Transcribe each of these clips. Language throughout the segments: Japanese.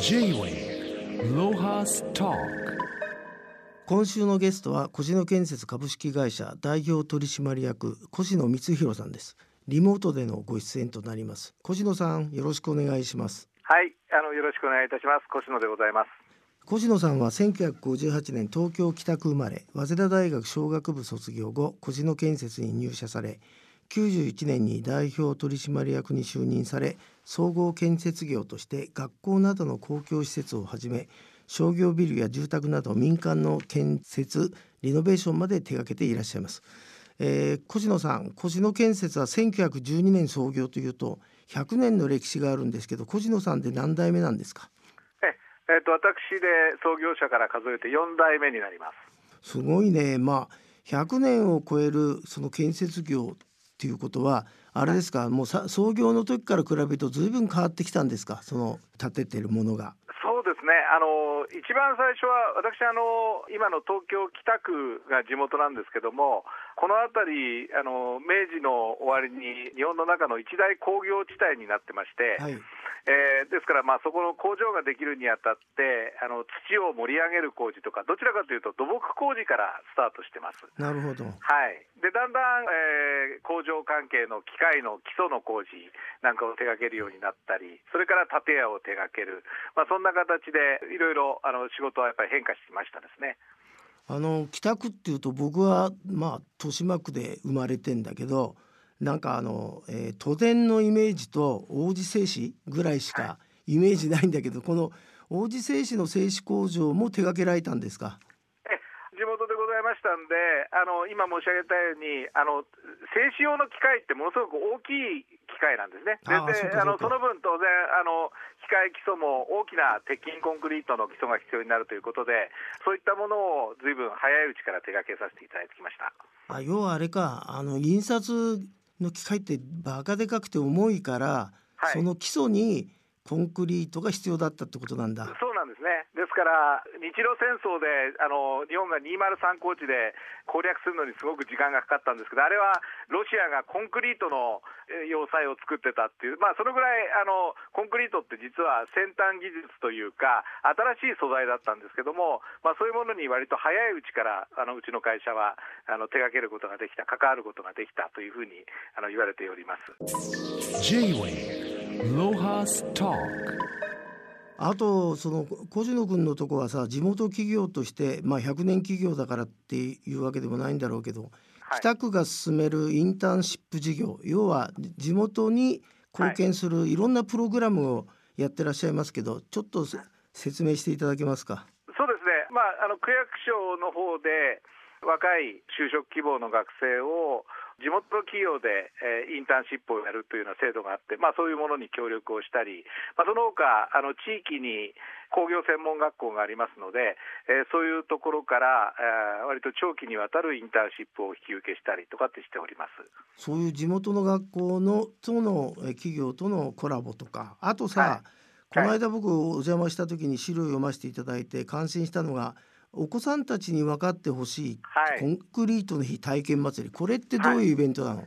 J-Way ロハスタ今週のゲストは小野建設株式会社代表取締役越野光弘さんですリモートでのご出演となります越野さんよろしくお願いしますはい、あのよろしくお願いいたします。越野でございます。越野さんは1958年東京北区生まれ早稲田大学商学部卒業後越野建設に入社され91年に代表取締役に就任され総合建設業として学校などの公共施設をはじめ商業ビルや住宅など民間の建設リノベーションまで手掛けていらっしゃいます。えー、越野さん越野建設は1912年創業というと100年の歴史があるんですけど越野さんで何代目なんですか？え、えー、と私で創業者から数えて4代目になります。すごいね。まあ100年を超えるその建設業っていうことはあれですか？もうさ創業の時から比べると随分変わってきたんですか？その建ててるものが。そうですね。あの一番最初は私あの今の東京北区が地元なんですけどもこの辺りあの明治の終わりに日本の中の一大工業地帯になってまして、はいえー、ですから、まあ、そこの工場ができるにあたってあの土を盛り上げる工事とかどちらかというと土木工事からスタートしてます。なるほど、はい、でだんだん、えー、工場関係の機械の基礎の工事なんかを手掛けるようになったりそれから建屋を手掛ける、まあ、そんな形でいろいろあの仕事はやっぱり変化してきましたですね。あの北区っていうと僕はまあ豊島区で生まれてんだけどなんかあの、えー、都電のイメージと王子製紙ぐらいしかイメージないんだけど、この王子製紙の製紙工場も手掛けられたんですか？地元でございましたんであの今申し上げたようにあの製紙用の機械ってものすごく大きい機械なんですね。であのその分当然あの機械基礎も大きな鉄筋コンクリートの基礎が必要になるということでそういったものをずいぶん早いうちから手掛けさせていただいてきました。あ要はあれかあの印刷の機械ってバカでかくて重いから、はい、その基礎にコンクリートが必要だったってことなんだ。そうなんですね。から日露戦争であの日本が203高地で攻略するのにすごく時間がかかったんですけど、あれはロシアがコンクリートの要塞を作ってたっていう、まあそのぐらいあのコンクリートって実は先端技術というか新しい素材だったんですけども、まあそういうものに割と早いうちからあのうちの会社はあの手掛けることができた、関わることができたというふうにあの言われております。J-Way ロハスタあとその小野君のとこはさ地元企業として、まあ、100年企業だからっていうわけでもないんだろうけど、はい、北区が進めるインターンシップ事業要は地元に貢献するい。ろんなプログラムをやってらっしゃいますけどちょっと説明していただけますか？そうですね、まあ、あの区役所の方で若い就職希望の学生を地元企業で、えー、インターンシップをやるというような制度があって、まあ、そういうものに協力をしたり、まあ、その他あの地域に工業専門学校がありますので、えー、そういうところから、えー、割と長期にわたるインターンシップを引き受けしたりとかってしております。そういう地元の学校のとの企業とのコラボとかあとさ、はい、この間僕お邪魔した時に資料を読ませていただいて感心したのがお子さんたちに分かってほしい、はい、コンクリートの日体験祭りこれってどういうイベントなの、はい、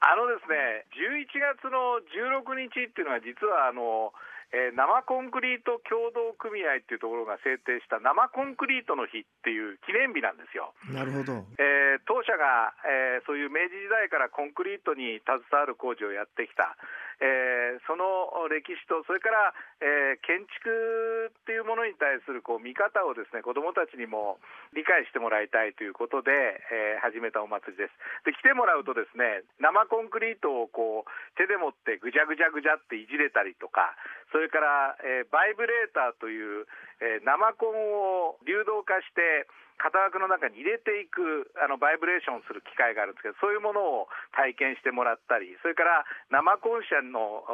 あのですね11月の16日っていうのは実はあのえー、生コンクリート協同組合っていうところが制定した生コンクリートの日っていう記念日なんですよ。なるほど。えー、当社が、えー、そういう明治時代からコンクリートに携わる工事をやってきた。えー、その歴史とそれから、えー、建築っていうものに対するこう見方をですね子どもたちにも理解してもらいたいということで、えー、始めたお祭りです。で来てもらうとですね生コンクリートをこう手で持ってぐじゃぐじゃぐじゃっていじれたりとかそれから、えバイブレーターという、え生コンを流動化して型枠の中に入れていくあのバイブレーションする機械があるんですけどそういうものを体験してもらったりそれから生コン車の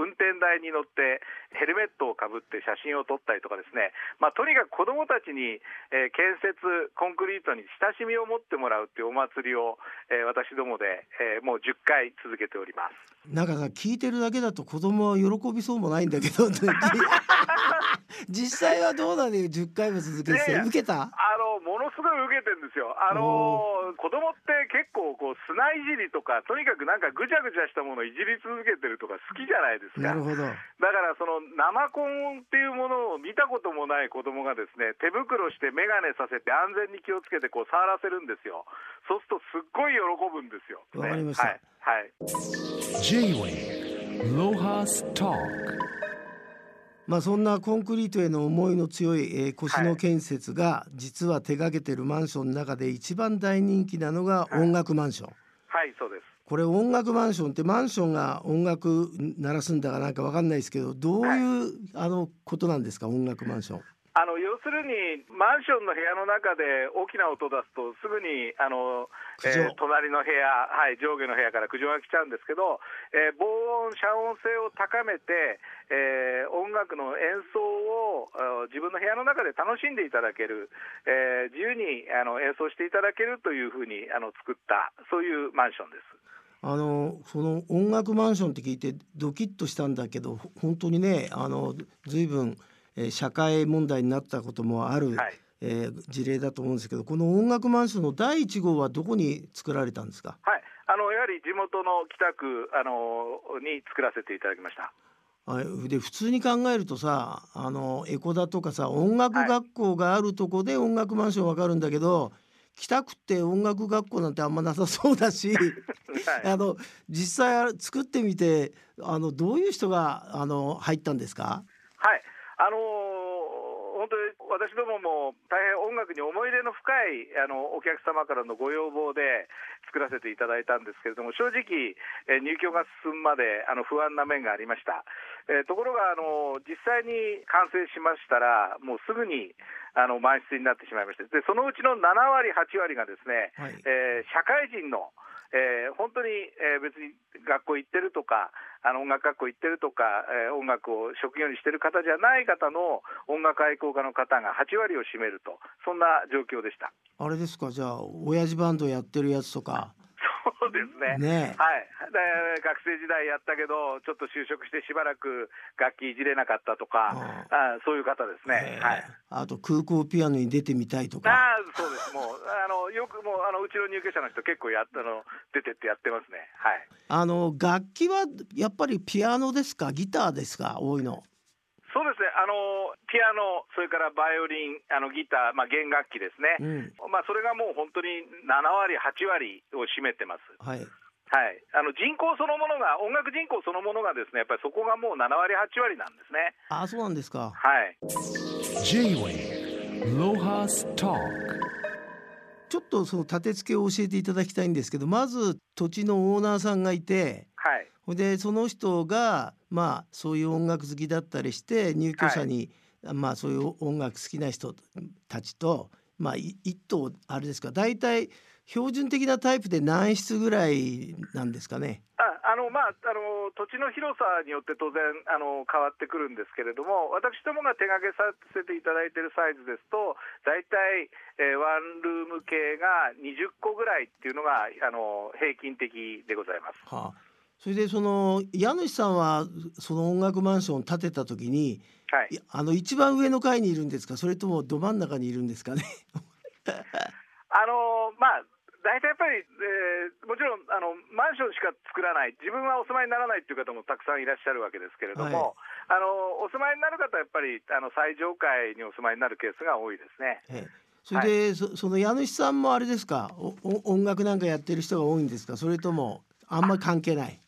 運転台に乗ってヘルメットをかぶって写真を撮ったりとかですね、まあ、とにかく子どもたちに、えー、建設コンクリートに親しみを持ってもらうっていうお祭りを、えー、私どもで、えー、もう10回続けております。なんかさ聞いてるだけだと子供は喜びそうもないんだけど 実際はどうだね10回も続けて受けた？あのものすごい受けてるんですよ。あのー、子供って結構こう砂いじりとか、とにかくなんかぐちゃぐちゃしたものをいじり続けてるとか好きじゃないですか。なるほど。だからその生コンっていうものを見たこともない子供がですね、手袋して眼鏡させて安全に気をつけてこう触らせるんですよ。そうするとすっごい喜ぶんですよ。わかりました。はい。はい、J-Way ロハスターまあ、そんなコンクリートへの思いの強い、えー、越野建設が実は手掛けてるマンションの中で一番大人気なのが音楽マンション。はい、はい、そうです。これ音楽マンションってマンションが音楽鳴らすんだかなんかわかんないですけどどういう、はい、あのことなんですか？音楽マンション。あの要するに、マンションの部屋の中で大きな音出すと、すぐにあの、えー、隣の部屋、はい、上下の部屋から苦情が来ちゃうんですけど、えー、防音、遮音性を高めて、えー、音楽の演奏を自分の部屋の中で楽しんでいただける、えー、自由にあの演奏していただけるというふうにあの作った、そういうマンションです。あのその音楽マンションって聞いてドキッとしたんだけど本当にねあの随分え社会問題になったこともある、はい、えー、事例だと思うんですけどこの音楽マンションの第1号はどこに作られたんですか、はい、あのやはり地元の北区あのに作らせていただきました。で普通に考えるとさあのエコダとかさ音楽学校があるとこで音楽マンションわかるんだけど、北区って音楽学校なんてあんまなさそうだし、はい、あの実際作ってみてあのどういう人があの入ったんですか？はい。あのー、本当に私どもも大変音楽に思い入れの深いあのお客様からのご要望で作らせていただいたんですけれども正直、え入居が進むまであの不安な面がありました、えー、ところがあの実際に完成しましたらもうすぐにあの満室になってしまいましてでそのうちの7割8割がですね、はい、えー、社会人のえー、本当に、えー、別に学校行ってるとかあの音楽学校行ってるとか、えー、音楽を職業にしてる方じゃない方の音楽愛好家の方が8割を占めるとそんな状況でした。あれですかじゃあ親父バンドやってるやつとかそうですね。ねはい。学生時代やったけど、ちょっと就職してしばらく楽器いじれなかったとか、あそういう方ですね。はい。あと空港ピアノに出てみたいとか。あそうです。もうあのよくもうあのうちの入居者の人結構やったの出てってやってますね。はい。あの楽器はやっぱりピアノですか、ギターですか、多いの。そうですね、あのピアノ、それからバイオリン、あのギター、まあ、弦楽器ですね、うん、まあ、それがもう本当に7割、8割を占めてます。はいはい、あの人口そのものが、音楽人口そのものがですね、やっぱりそこがもう7割、8割なんですね。あそうなんですか。はい。J-Way ロハスタちょっとその立て付けを教えていただきたいんですけど、まず土地のオーナーさんがいて、はい、でその人がまあそういう音楽好きだったりして入居者に、はい、まあそういう音楽好きな人たちとまあ一棟あれですか大体標準的なタイプで何室ぐらいなんですかね？ああのまあ、あの土地の広さによって当然あの変わってくるんですけれども私どもが手掛けさせていただいているサイズですと大体、えー、ワンルーム系が20個ぐらいっていうのがあの平均的でございます。はあそれでその家主さんはその音楽マンションを建てた時に、はい、あの一番上の階にいるんですか？それともど真ん中にいるんですかね？あのまあ大体やっぱり、えー、もちろんあのマンションしか作らない自分はお住まいにならないという方もたくさんいらっしゃるわけですけれども、はい、あのお住まいになる方はやっぱりあの最上階にお住まいになるケースが多いですね。ええ。それで、はい、そその家主さんもあれですか？音楽なんかやってる人が多いんですか？それともあんまり関係ない？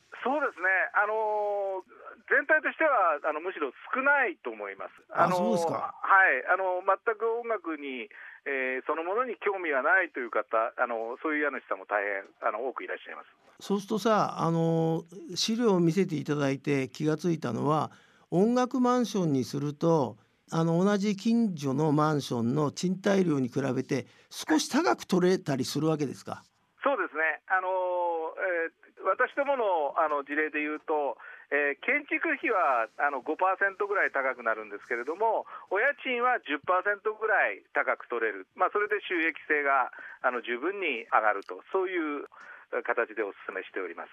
全体としてはあのむしろ少ないと思います。あのそうですかはいあの全く音楽に、えー、そのものに興味がないという方、あのそういう家主さんも大変あの多くいらっしゃいます。そうするとさ、あの資料を見せていただいて気がついたのは、音楽マンションにすると。あの同じ近所のマンションの賃貸料に比べて少し高く取れたりするわけですか？そうですね。あのえー私どものあの事例でいうと、えー、建築費はあの5%ぐらい高くなるんですけれども、お家賃は10%ぐらい高く取れる、まあ、それで収益性があの十分に上がると、そういう形でお勧めしております。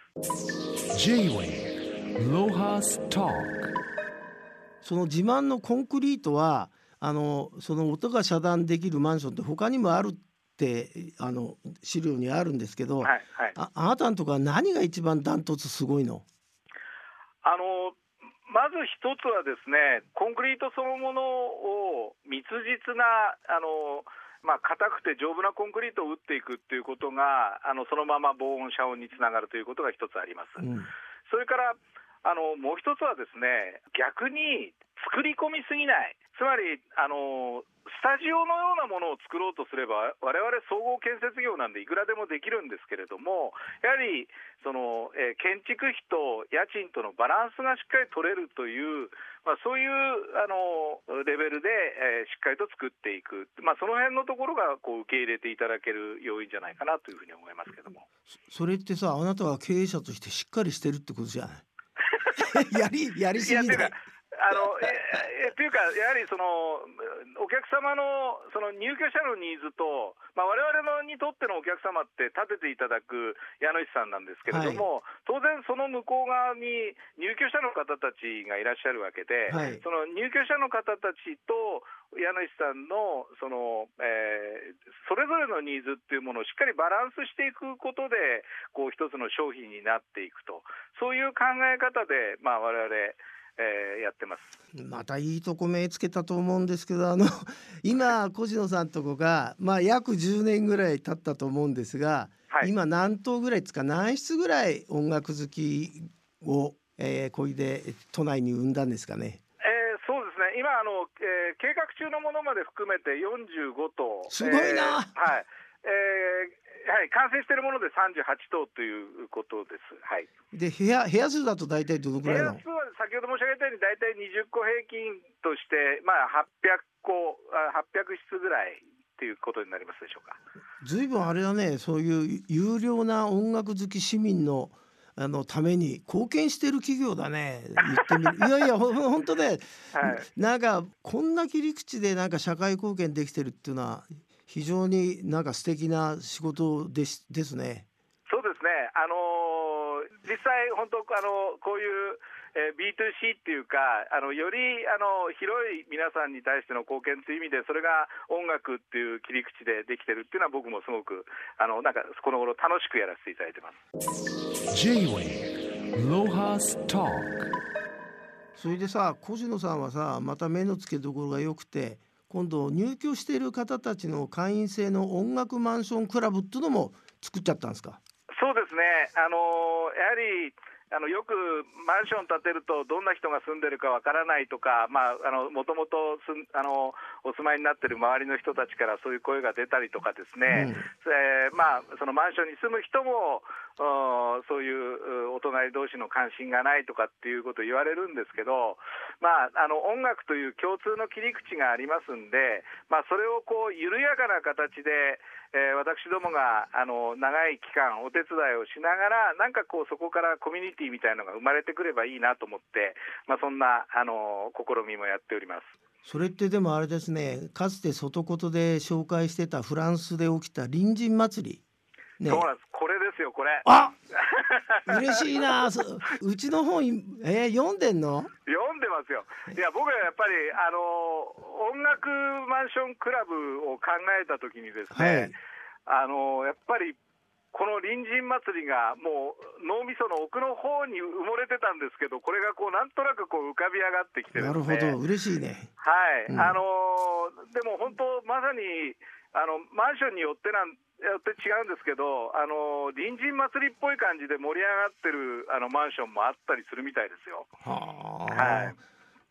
その自慢のコンクリートはあのその音が遮断できるマンションって他にもあるってあの資料にあるんですけど、はいはい、ああなたのとこは何が一番ダントツすごいの？あのまず一つはですね、コンクリートそのものを密実なあのまあ、硬くて丈夫なコンクリートを打っていくっていうことが、あのそのまま防音、遮音につながるということが一つあります。うんそれからあのもう一つはですね逆に作り込みすぎない、つまりあのスタジオのようなものを作ろうとすれば、我々総合建設業なんでいくらでもできるんですけれども、やはりその、えー建築費と家賃とのバランスがしっかり取れるという、まあ、そういうあのレベルで、えーしっかりと作っていく、まあ、その辺のところがこう受け入れていただける要因じゃないかなというふうに思いますけども。それってさあなたは経営者としてしっかりしてるってことじゃない？やりやりすぎだあのええっていうか、やはりその客様のその入居者のニーズと、まあ、我々のにとってのお客様って立てていただく家主さんなんですけれども、当然、その向こう側に入居者の方たちがいらっしゃるわけで、はい。その入居者の方たちと家主さんのその、えーそれぞれのニーズっていうものをしっかりバランスしていくことで、こう一つの商品になっていくと、そういう考え方で、まあ、我々えーやってます。またいいとこ目つけたと思うんですけどあの 今小野さんとこが、まあ、約10年ぐらい経ったと思うんですが、はい。今何棟ぐらいですか何室ぐらい音楽好きを、えー、こいで都内に生んだんですかね？えーそうですね、今あの、えー計画中のものまで含めて45棟、すごいな。えーはい。えーはい、完成しているもので38棟ということです。はい、で部屋部屋数だと大体どのく部らいの？屋数は先ほど申し上げたように、大体20個平均として、まあ、800個、あ800室ぐらいっていうことになりますでしょうか。ずいぶんあれだね。そういう有料な音楽好き市民のあのために貢献してる企業だね。言ってみる。いやいやほほんとね、はい。なんかこんな切り口でなんか社会貢献できてるっていうのは非常になんか素敵な仕事ですですね。そうですね、あのー実際、本当、あのこういう、えー B2C っていうか、あのよりあの広い皆さんに対しての貢献という意味で、それが音楽っていう切り口でできてるっていうのは、僕もすごく、あのなんかこの頃楽しくやらせていただいてます。J-Wave Lohas Talk それでさ小野さんはさまた目の付けどころが良くて今度入居している方たちの会員制の音楽マンションクラブっていうのも作っちゃったんですか？そうですね、あのやはりあのよくマンション建てると、どんな人が住んでるかわからないとか、もともとあのお住まいになってる周りの人たちからそういう声が出たりとかですね、えーまあ、そのマンションに住む人も、おそういううお隣同士の関心がないとかっていうことを言われるんですけど、まあ、あの音楽という共通の切り口がありますんで、まあ、それをこう緩やかな形で、えー私どもがあの長い期間お手伝いをしながらなんかこうそこからコミュニティみたいのが生まれてくればいいなと思って、まあ、そんなあの試みもやっております。それってでもあれですねかつて外言で紹介してたフランスで起きた隣人祭り、ね。そうなんです。これですよこれ。あ 嬉しいな。そうちの本えー読んでんの？読んでますよ。いや、僕はやっぱり、あの、音楽マンションクラブを考えたときにですね、あの、やっぱり、この隣人祭りがもう脳みその奥の方に埋もれてたんですけど、これがこうなんとなくこう浮かび上がってきてるなんるほど。嬉しいね。はい、うん。あのーでも本当、まさにあのマンションによってなんよって違うんですけど、あのー隣人祭りっぽい感じで盛り上がってるあのマンションもあったりするみたいですよ。はあ、はい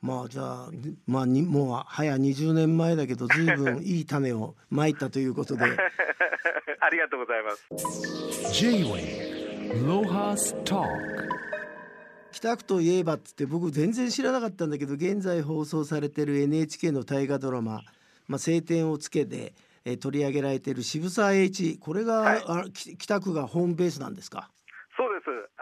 まあじゃあまあにもう早20年前だけど随分いい種をまいたということで。ありがとうございます。J-Wave 北区といえばっつって僕全然知らなかったんだけど現在放送されてる NHK の大河ドラマ「まあ、晴天をつけて」えー取り上げられてる渋沢栄一。これが、はい。北区がホームベースなんですか？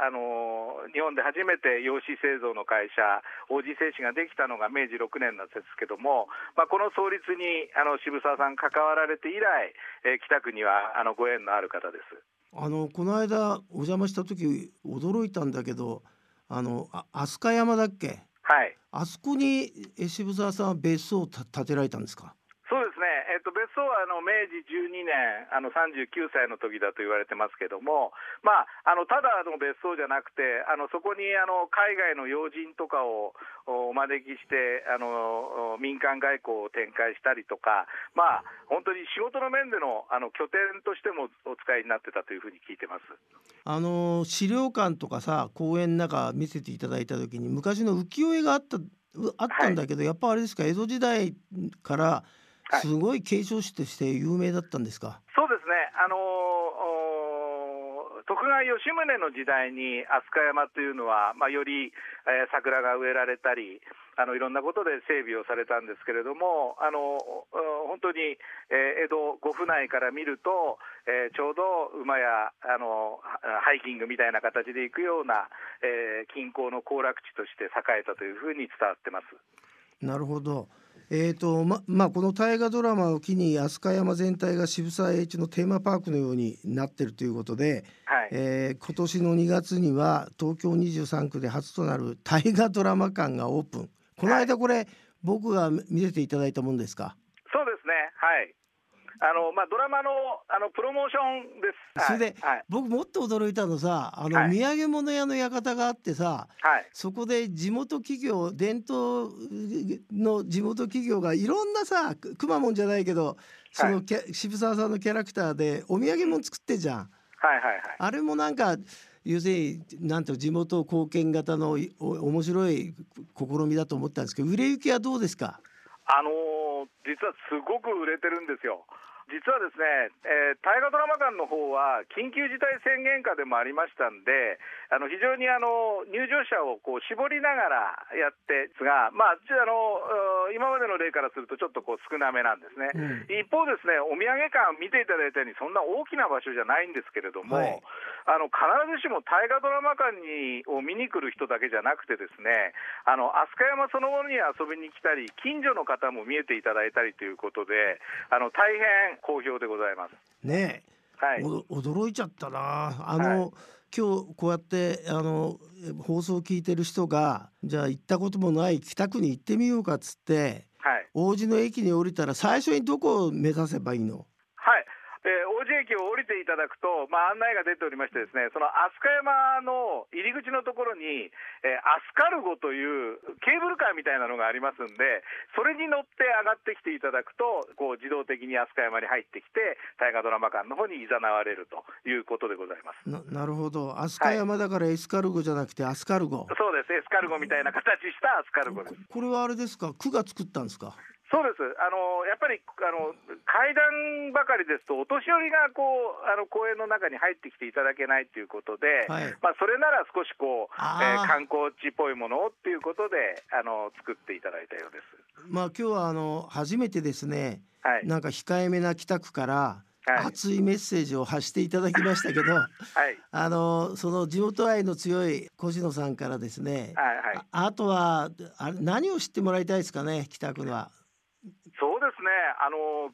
あのー日本で初めて洋紙製造の会社、王子製紙ができたのが明治6年なんですけども、まあ、この創立にあの渋沢さん、関わられて以来、えー北区にはあのご縁のある方です。あのこの間お邪魔した時驚いたんだけどあのあ飛鳥山だっけ？はい。あそこにえ渋沢さんは別荘をた建てられたんですか？そうですね、えっと別荘はあの明治12年、あの39歳の時だと言われてますけども、まあ、あのただの別荘じゃなくて、あのそこにあの海外の要人とかをお招きしてあの、民間外交を展開したりとか、まあ、本当に仕事の面でのあの拠点としてもお使いになってたというふうに聞いてます。あの資料館とかさ公園の中見せていただいた時に昔の浮世絵があったあったんだけど、はい、やっぱあれですか江戸時代からすごい継承師として有名だったんですか、そうですね、あの徳川吉宗の時代に飛鳥山というのは、まあ、より、えー、桜が植えられたり、あのいろんなことで整備をされたんですけれども、あの本当に、えー、江戸御府内から見ると、えー、ちょうど馬やあのハイキングみたいな形で行くような、えー、近郊の行楽地として栄えたというふうに伝わってます。なるほど。えーとままあ、この大河ドラマを機に飛鳥山全体が渋沢栄一のテーマパークのようになっているということで、はい。えー、今年の2月には東京23区で初となる大河ドラマ館がオープン。この間これ、はい、僕が見せていただいたもんですか？そうですね。はいあのまあ、ドラマのあのプロモーションです。それで、はい、僕もっと驚いたのさあの、はい、土産物屋の館があってさ、はい、そこで地元企業伝統の地元企業がいろんなさくまモンじゃないけどその、渋沢さんのキャラクターでお土産物作ってんじゃん。はいはいはい、あれもなんか要するになんと地元貢献型のお面白い試みだと思ったんですけど売れ行きはどうですか？あのー、実はすごく売れてるんですよ。実はですね、えー、大河ドラマ館の方は緊急事態宣言下でもありましたんで、あの非常にあの入場者をこう絞りながらやってですが、まあ、あの今までの例からするとちょっとこう少なめなんですね、うん、一方ですね、お土産館見ていただいたようにそんな大きな場所じゃないんですけれども、はい、あの必ずしも大河ドラマ館にを見に来る人だけじゃなくてですね、あの飛鳥山そのものに遊びに来たり、近所の方も見えていただいたりということで、あの大変好評でございます。ねはい、驚いちゃったな。あの、はい、今日こうやってあの放送を聞いてる人がじゃあ行ったこともない北区に行ってみようかっつって、はい、王子の駅に降りたら最初にどこを目指せばいいの？えー、王子駅を降りていただくと、まあ、案内が出ておりましてですねその飛鳥山の入り口のところに、えー、アスカルゴというケーブルカーみたいなのがありますんでそれに乗って上がってきていただくとこう自動的に飛鳥山に入ってきて大河ドラマ館の方に誘われるということでございます。ななるほど。飛鳥山だからエスカルゴじゃなくてアスカルゴ、はい、そうです。エスカルゴみたいな形したアスカルゴです。これはあれですか？区が作ったんですか？そうです。あのやっぱりあの階段ばかりですと、お年寄りがこうあの公園の中に入ってきていただけないということで、はい、まあ、それなら少しこう、えー、観光地っぽいものをっていうことであの作っていただいたようです。まあ、今日はあの初めてですね、はい、なんか控えめな北区から、はい、熱いメッセージを発していただきましたけど、はい、あのその地元愛の強い越野さんからですね、はいはい、ああとはあ何を知ってもらいたいですかね北区は。そうですねあの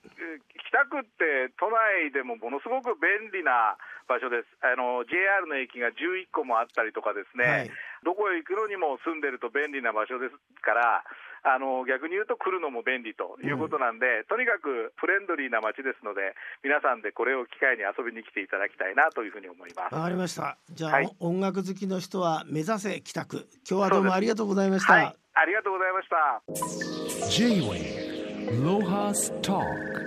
北区って都内でもものすごく便利な場所です、あの JR の駅が11個もあったりとか、ですね、はい、どこへ行くのにも住んでると便利な場所ですから、あの逆に言うと来るのも便利ということなんで、うん、とにかくフレンドリーな街ですので、皆さんでこれを機会に遊びに来ていただきたいなというふうに思います。わかりました。じゃあ、はい、音楽好きの人は目指せ北区。今日はどうもありがとうございました。はい、ありがとうございました。J-Way ロハスター